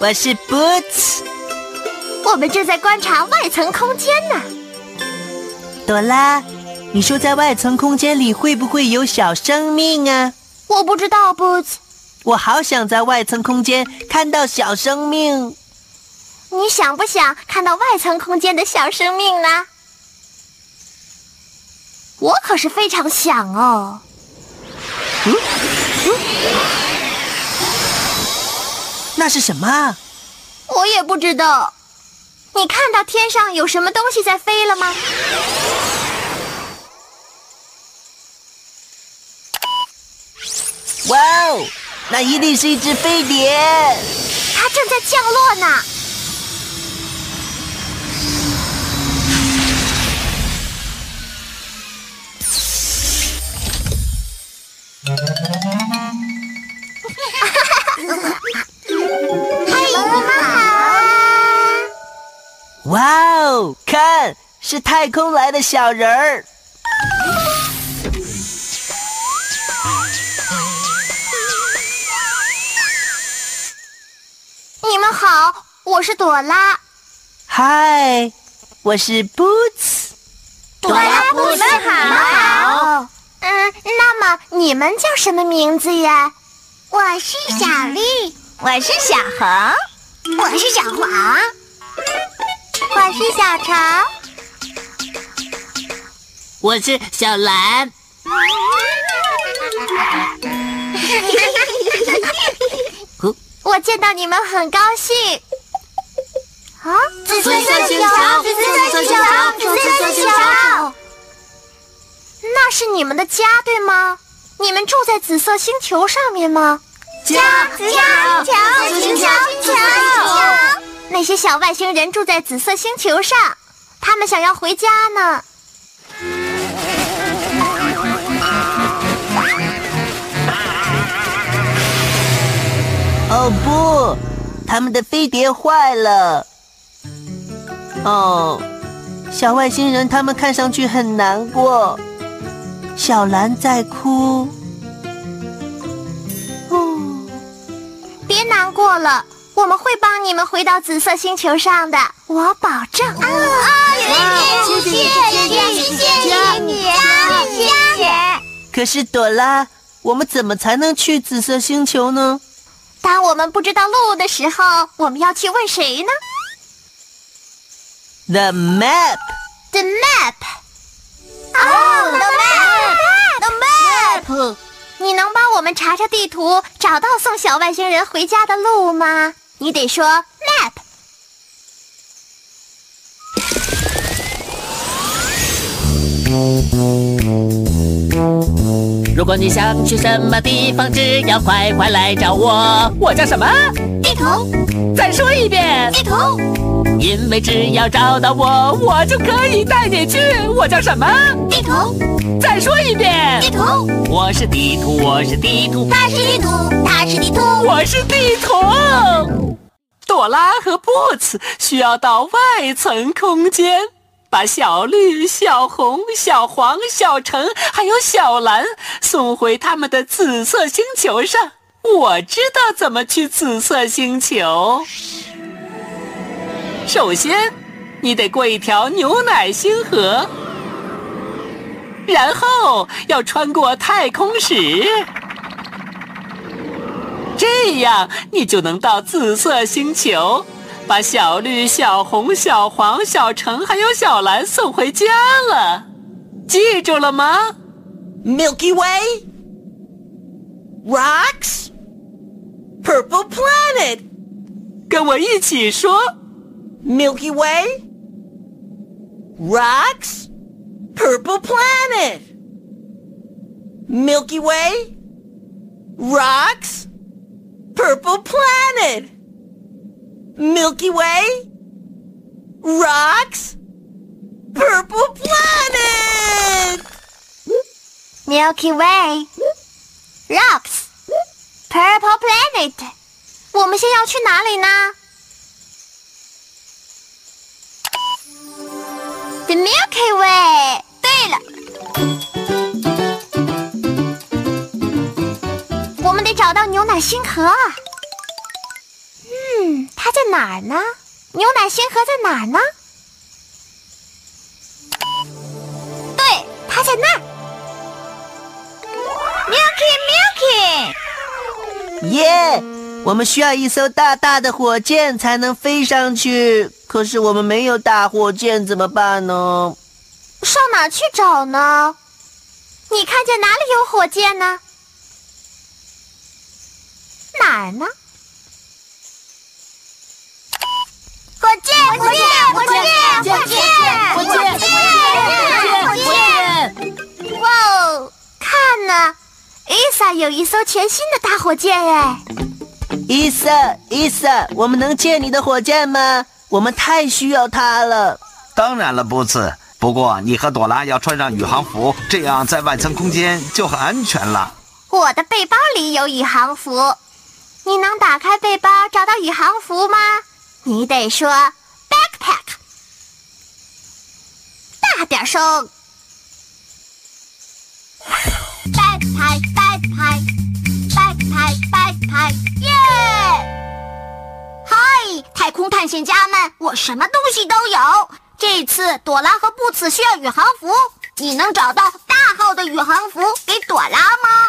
我是 Boots，我们正在观察外层空间呢。朵拉，你说在外层空间里会不会有小生命啊？我不知道，Boots。我好想在外层空间看到小生命。你想不想看到外层空间的小生命呢？我可是非常想哦。嗯嗯。那是什么？我也不知道。你看到天上有什么东西在飞了吗？哇哦，那一定是一只飞碟。它正在降落呢。哦！看，是太空来的小人儿。你们好，我是朵拉。嗨，我是 Boots。朵拉，Boots，你们好。嗯，那么你们叫什么名字呀？我是小绿，我是小红，我是小黄。我是小潮，我是小蓝。我见到你们很高兴。啊！紫色星球，紫色星球，紫色星球。那是你们的家，对吗？你们住在紫色星球上面吗？家，家，球，星球，星球。那些小外星人住在紫色星球上，他们想要回家呢。哦不，他们的飞碟坏了。哦，小外星人他们看上去很难过。小兰在哭。哦，别难过了。我们会帮你们回到紫色星球上的，我保证。啊啊，谢谢，谢谢，谢谢你，谢谢。可是朵拉，我们怎么才能去紫色星球呢？当我们不知道路的时候，我们要去问谁呢？The map. The map. Oh, the map. The map. 你能帮我们查查地图，找到送小外星人回家的路吗？你得说 map。如果你想去什么地方，只要快快来找我。我叫什么？地图。再说一遍。地图。因为只要找到我，我就可以带你去。我叫什么？地图。再说一遍。地图。我是地图，我是地图。他是地图，他是地图。我是地图。朵拉和布茨需要到外层空间，把小绿、小红、小黄、小橙还有小蓝送回他们的紫色星球上。我知道怎么去紫色星球。首先，你得过一条牛奶星河，然后要穿过太空石。这样，你就能到紫色星球，把小绿、小红、小黄、小橙还有小蓝送回家了。记住了吗？Milky Way? Rocks? Purple planet? 跟我一起说 Milky Way? Rocks? Purple planet? Milky Way? Rocks? Purple planet? Milky Way? Rocks? Purple planet! Milky Way, Rocks, purple planet。我们先要去哪里呢？The Milky Way。对了，我们得找到牛奶星河。嗯，它在哪儿呢？牛奶星河在哪儿呢？对，它在那儿。耶！我们需要一艘大大的火箭才能飞上去，可是我们没有大火箭，怎么办呢？上哪去找呢？你看见哪里有火箭呢？哪儿呢？火箭，火箭，火箭，火箭，火箭，火箭，火箭！哇哦，看呢，伊萨有一艘全新的大火箭哎！伊萨，伊萨，我们能借你的火箭吗？我们太需要它了。当然了，布茨。不过你和朵拉要穿上宇航服，这样在外层空间就很安全了。我的背包里有宇航服，你能打开背包找到宇航服吗？你得说 backpack，大点声。空探险家们，我什么东西都有。这次朵拉和布茨需要宇航服，你能找到大号的宇航服给朵拉吗？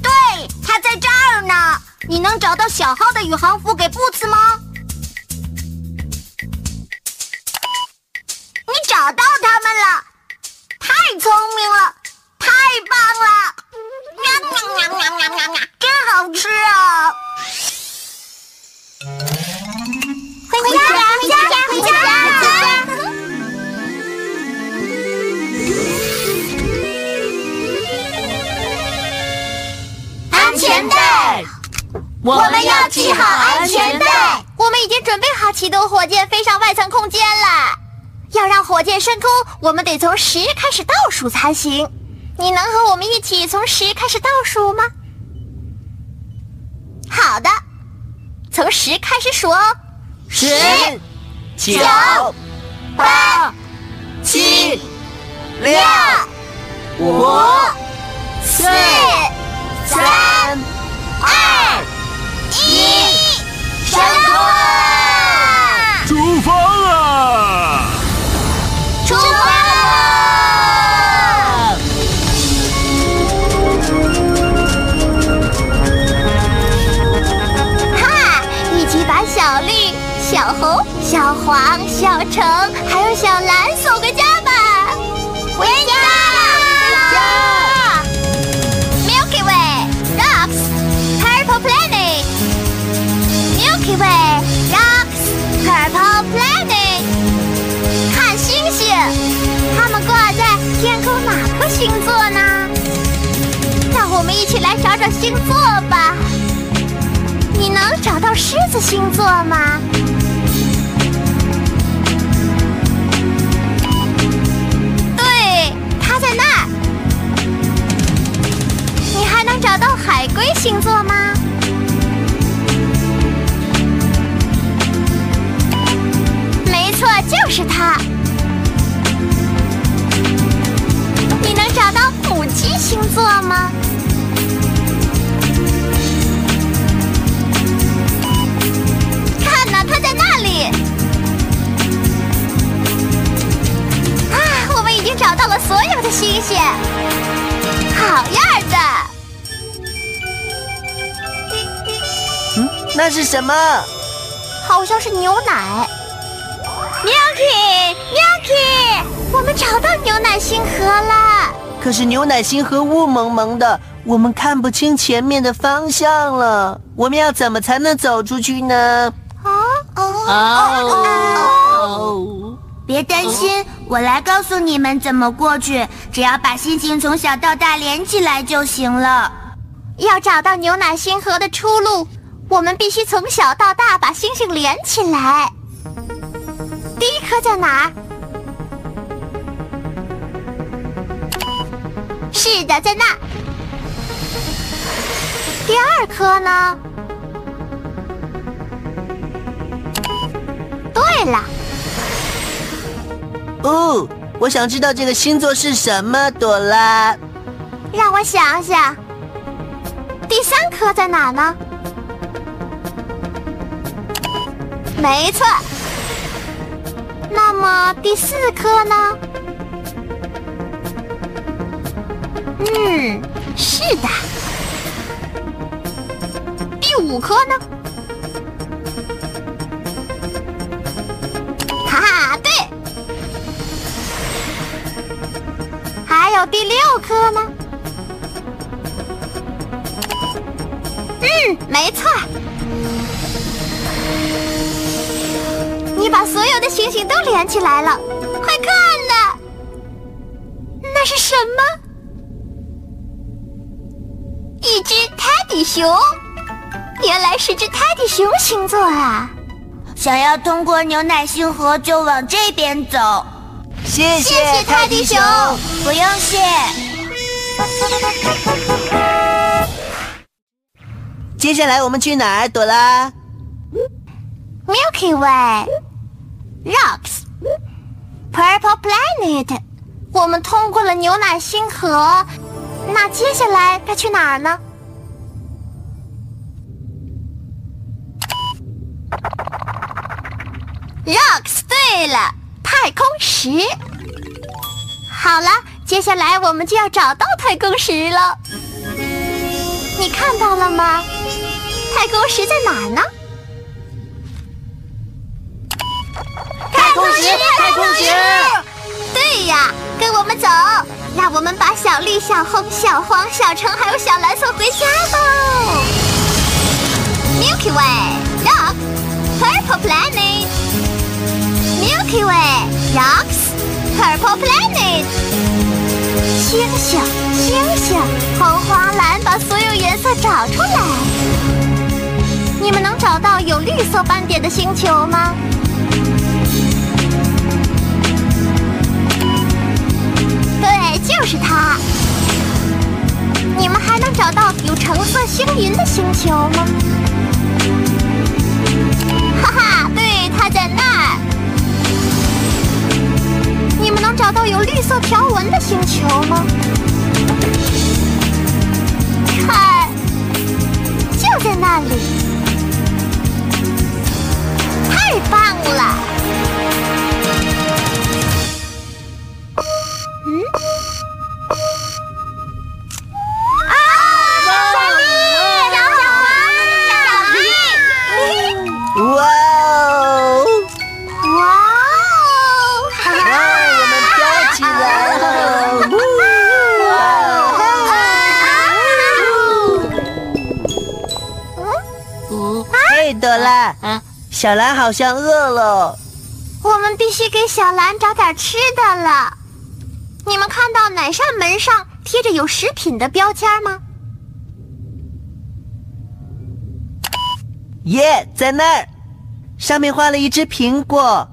对，它在这儿呢。你能找到小号的宇航服给布茨吗？你找到它们了，太聪明了，太棒了！系好安全带。我们已经准备好启动火箭飞上外层空间了。要让火箭升空，我们得从十开始倒数才行。你能和我们一起从十开始倒数吗？好的，从十开始数哦。十、九、八、七、六、五、四、吧。你能找到狮子星座吗？对，它在那儿。你还能找到海龟星座吗？没错，就是它。你能找到母鸡星座吗？里。啊，我们已经找到了所有的星星。好样的！嗯，那是什么？好像是牛奶。Milky，Milky。我们找到牛奶星河了。可是牛奶星河雾蒙蒙的，我们看不清前面的方向了。我们要怎么才能走出去呢？哦，别担心，我来告诉你们怎么过去。只要把星星从小到大连起来就行了。要找到牛奶星河的出路，我们必须从小到大把星星连起来。第一颗在哪儿？是的，在那。第二颗呢？了，哦，我想知道这个星座是什么，朵拉。让我想想。第三颗在哪呢？没错。那么第四颗呢？嗯，是的。第五颗呢？第六颗呢？嗯，没错。你把所有的星星都连起来了，快看呐！那是什么？一只泰迪熊，原来是只泰迪熊星座啊！想要通过牛奶星河，就往这边走。谢谢谢泰迪熊，不用谢。接下来我们去哪儿，朵拉？Milky Way, Rocks, Purple Planet。我们通过了牛奶星河，那接下来该去哪儿呢？Rocks，对了，太空石。好了，接下来我们就要找到太空石了。你看到了吗？太空石在哪儿呢？太空石，太空石。对呀，跟我们走，让我们把小绿、小红、小黄、小橙还有小蓝送回家吧。Milky Way, Rock, Purple Planet. Milky Way, Rocks, Purple Planet. 星星，星星，红、黄、蓝，把所有颜色找出来。你们能找到有绿色斑点的星球吗？对，就是它。你们还能找到有橙色星云的星球吗？哈哈，对，它在那儿。你们能找到有绿色条纹的星球吗？看，就在那里。太棒了！小兰好像饿了。我们必须给小兰找点吃的了。你们看到哪扇门上贴着有食品的标签吗？耶，在那儿，上面画了一只苹果。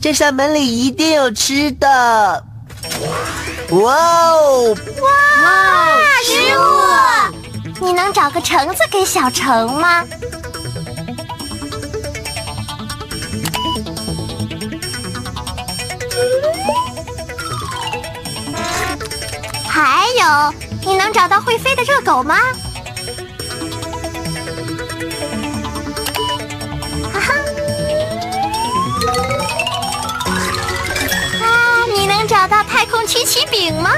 这扇门里一定有吃的。哇哦！哇，食物！你能找个橙子给小橙吗？你能找到会飞的热狗吗？哈哈！啊，你能找到太空曲奇饼吗？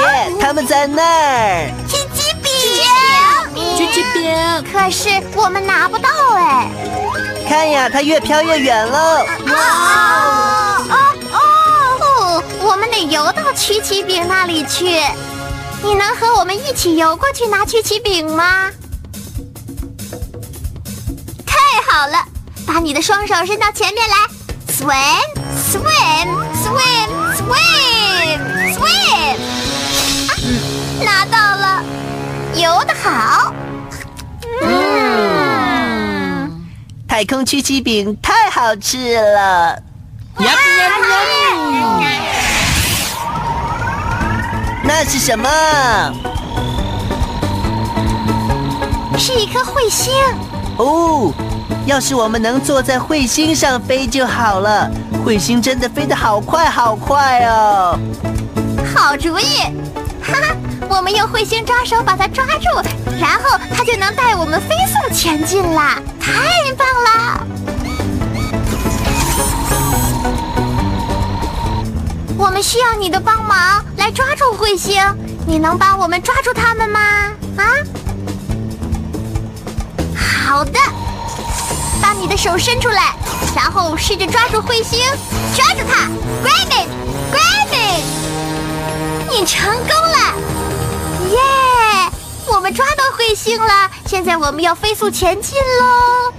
耶，他们在那儿。曲奇饼，曲奇饼，可是我们拿不到哎。看呀，它越飘越远了。啊游到曲奇饼那里去。你能和我们一起游过去拿曲奇饼吗？太好了，把你的双手伸到前面来，swim，swim，swim，swim，swim。拿到了，游得好。嗯，太空曲奇饼太好吃了。呀呀呀！那是什么？是一颗彗星。哦，要是我们能坐在彗星上飞就好了。彗星真的飞得好快好快哦！好主意，哈哈！我们用彗星抓手把它抓住，然后它就能带我们飞速前进了！太需要你的帮忙来抓住彗星，你能帮我们抓住它们吗？啊？好的，把你的手伸出来，然后试着抓住彗星，抓住它，grab it，grab it，你成功了，耶！我们抓到彗星了，现在我们要飞速前进喽！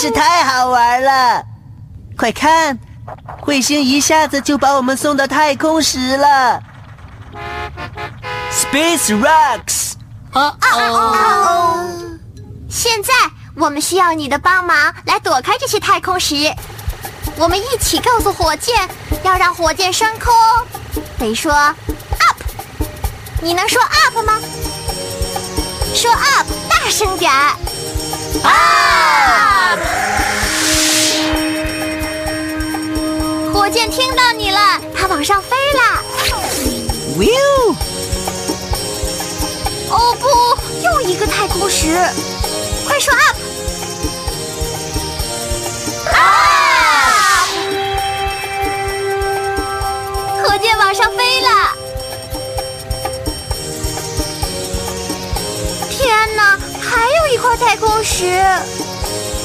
真是太好玩了！快看，彗星一下子就把我们送到太空时了。Space rocks！哦哦，现在我们需要你的帮忙来躲开这些太空石。我们一起告诉火箭，要让火箭升空，得说 up。你能说 up 吗？说 up，大声点儿。up！火箭听到你了，它往上飞了。Will！哦不，又一个太空石！快说 up！啊！火箭往上飞了！太空石！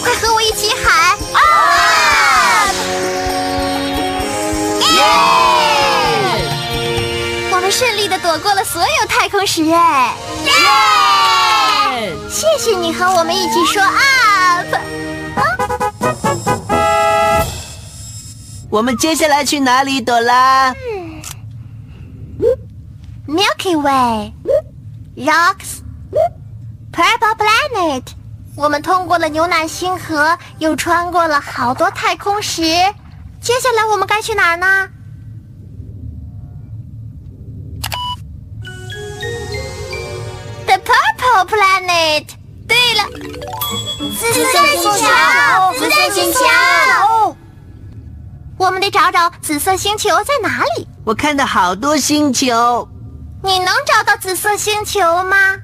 快和我一起喊啊！耶！我们顺利的躲过了所有太空石，哎！耶！谢谢你和我们一起说 up。我们接下来去哪里，朵拉？Milky Way, rocks, purple planet。我们通过了牛奶星河，又穿过了好多太空石。接下来我们该去哪儿呢？The purple planet。对了，紫色星球，紫色星球。我们得找找紫色星球在哪里。我看到好多星球。你能找到紫色星球吗？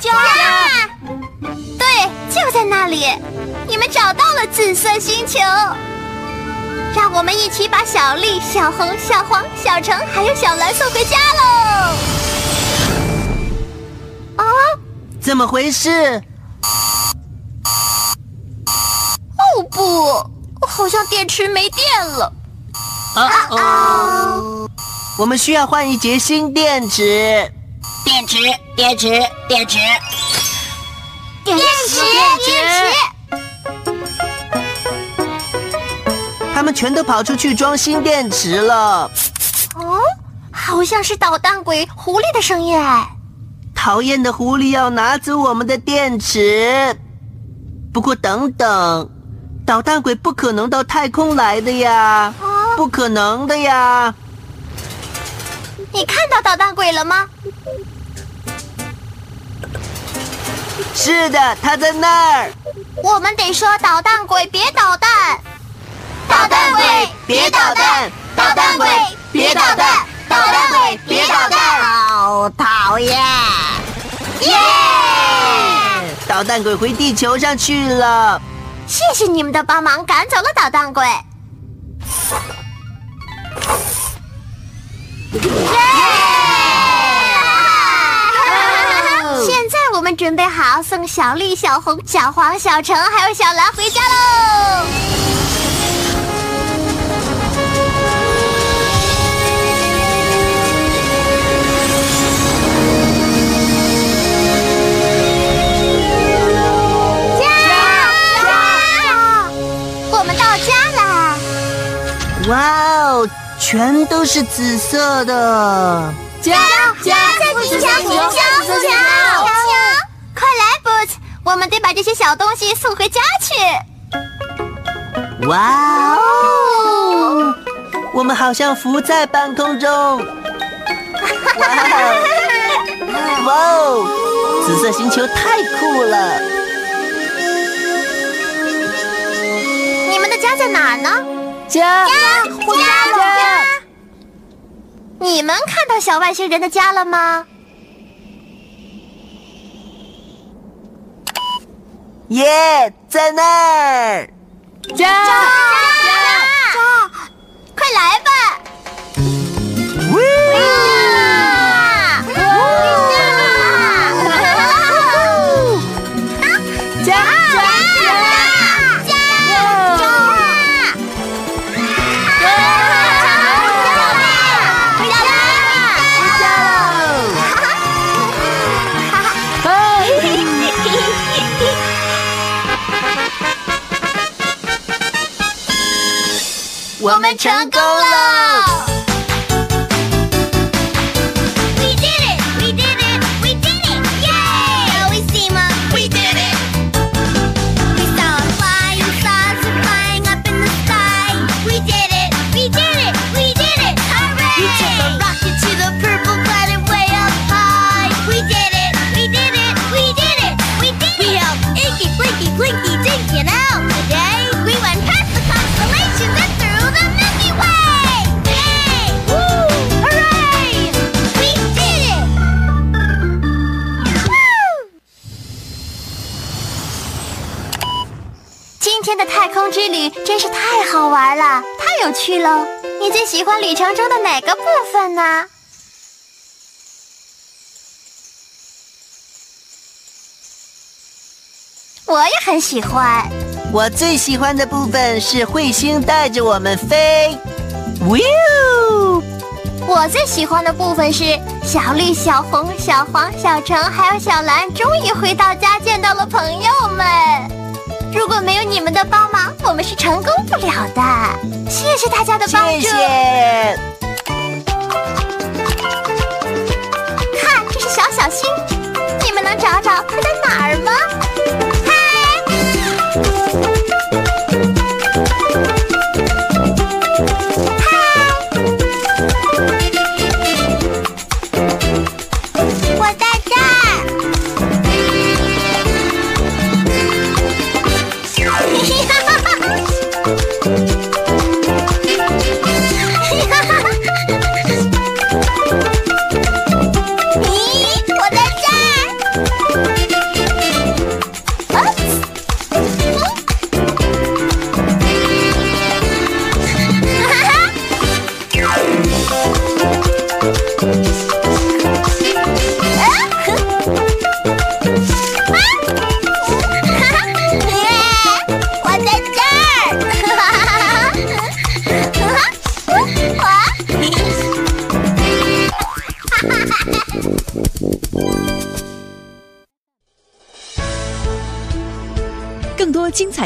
加加！对，就在那里。你们找到了紫色星球，让我们一起把小丽、小红、小黄、小橙还有小蓝送回家喽！啊？怎么回事？哦不！好像电池没电了。啊哦，我们需要换一节新电池。电池，电池，电池，电池，电池！他们全都跑出去装新电池了。哦，好像是捣蛋鬼狐狸的声音哎！讨厌的狐狸要拿走我们的电池。不过等等。捣蛋鬼不可能到太空来的呀，啊、不可能的呀！你看到捣蛋鬼了吗？是的，他在那儿。我们得说捣蛋鬼别捣蛋，捣蛋鬼别捣蛋，捣蛋鬼别捣蛋，捣蛋鬼别捣蛋，好讨厌！耶！捣蛋鬼回地球上去了。谢谢你们的帮忙，赶走了捣蛋鬼。现在我们准备好送小绿、小红、小黄、小橙还有小蓝回家喽。我们到家啦！哇哦，全都是紫色的。家家福强，福强，福强！快来，Boots，我们得把这些小东西送回家去。哇哦，我们好像浮在半空中。哇哦，哇哦，紫色星球太酷了！你们的家在哪儿呢？家家家。你们看到小外星人的家了吗？耶，在那儿！家玩了，太有趣了。你最喜欢旅程中的哪个部分呢？我也很喜欢。我最喜欢的部分是彗星带着我们飞。呜！我最喜欢的部分是小绿、小红、小黄、小橙还有小蓝终于回到家，见到了朋友们。如果没有你们的帮忙，我们是成功不了的。谢谢大家的帮助。Mommy?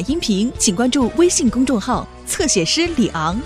音频，请关注微信公众号“侧写师李昂”。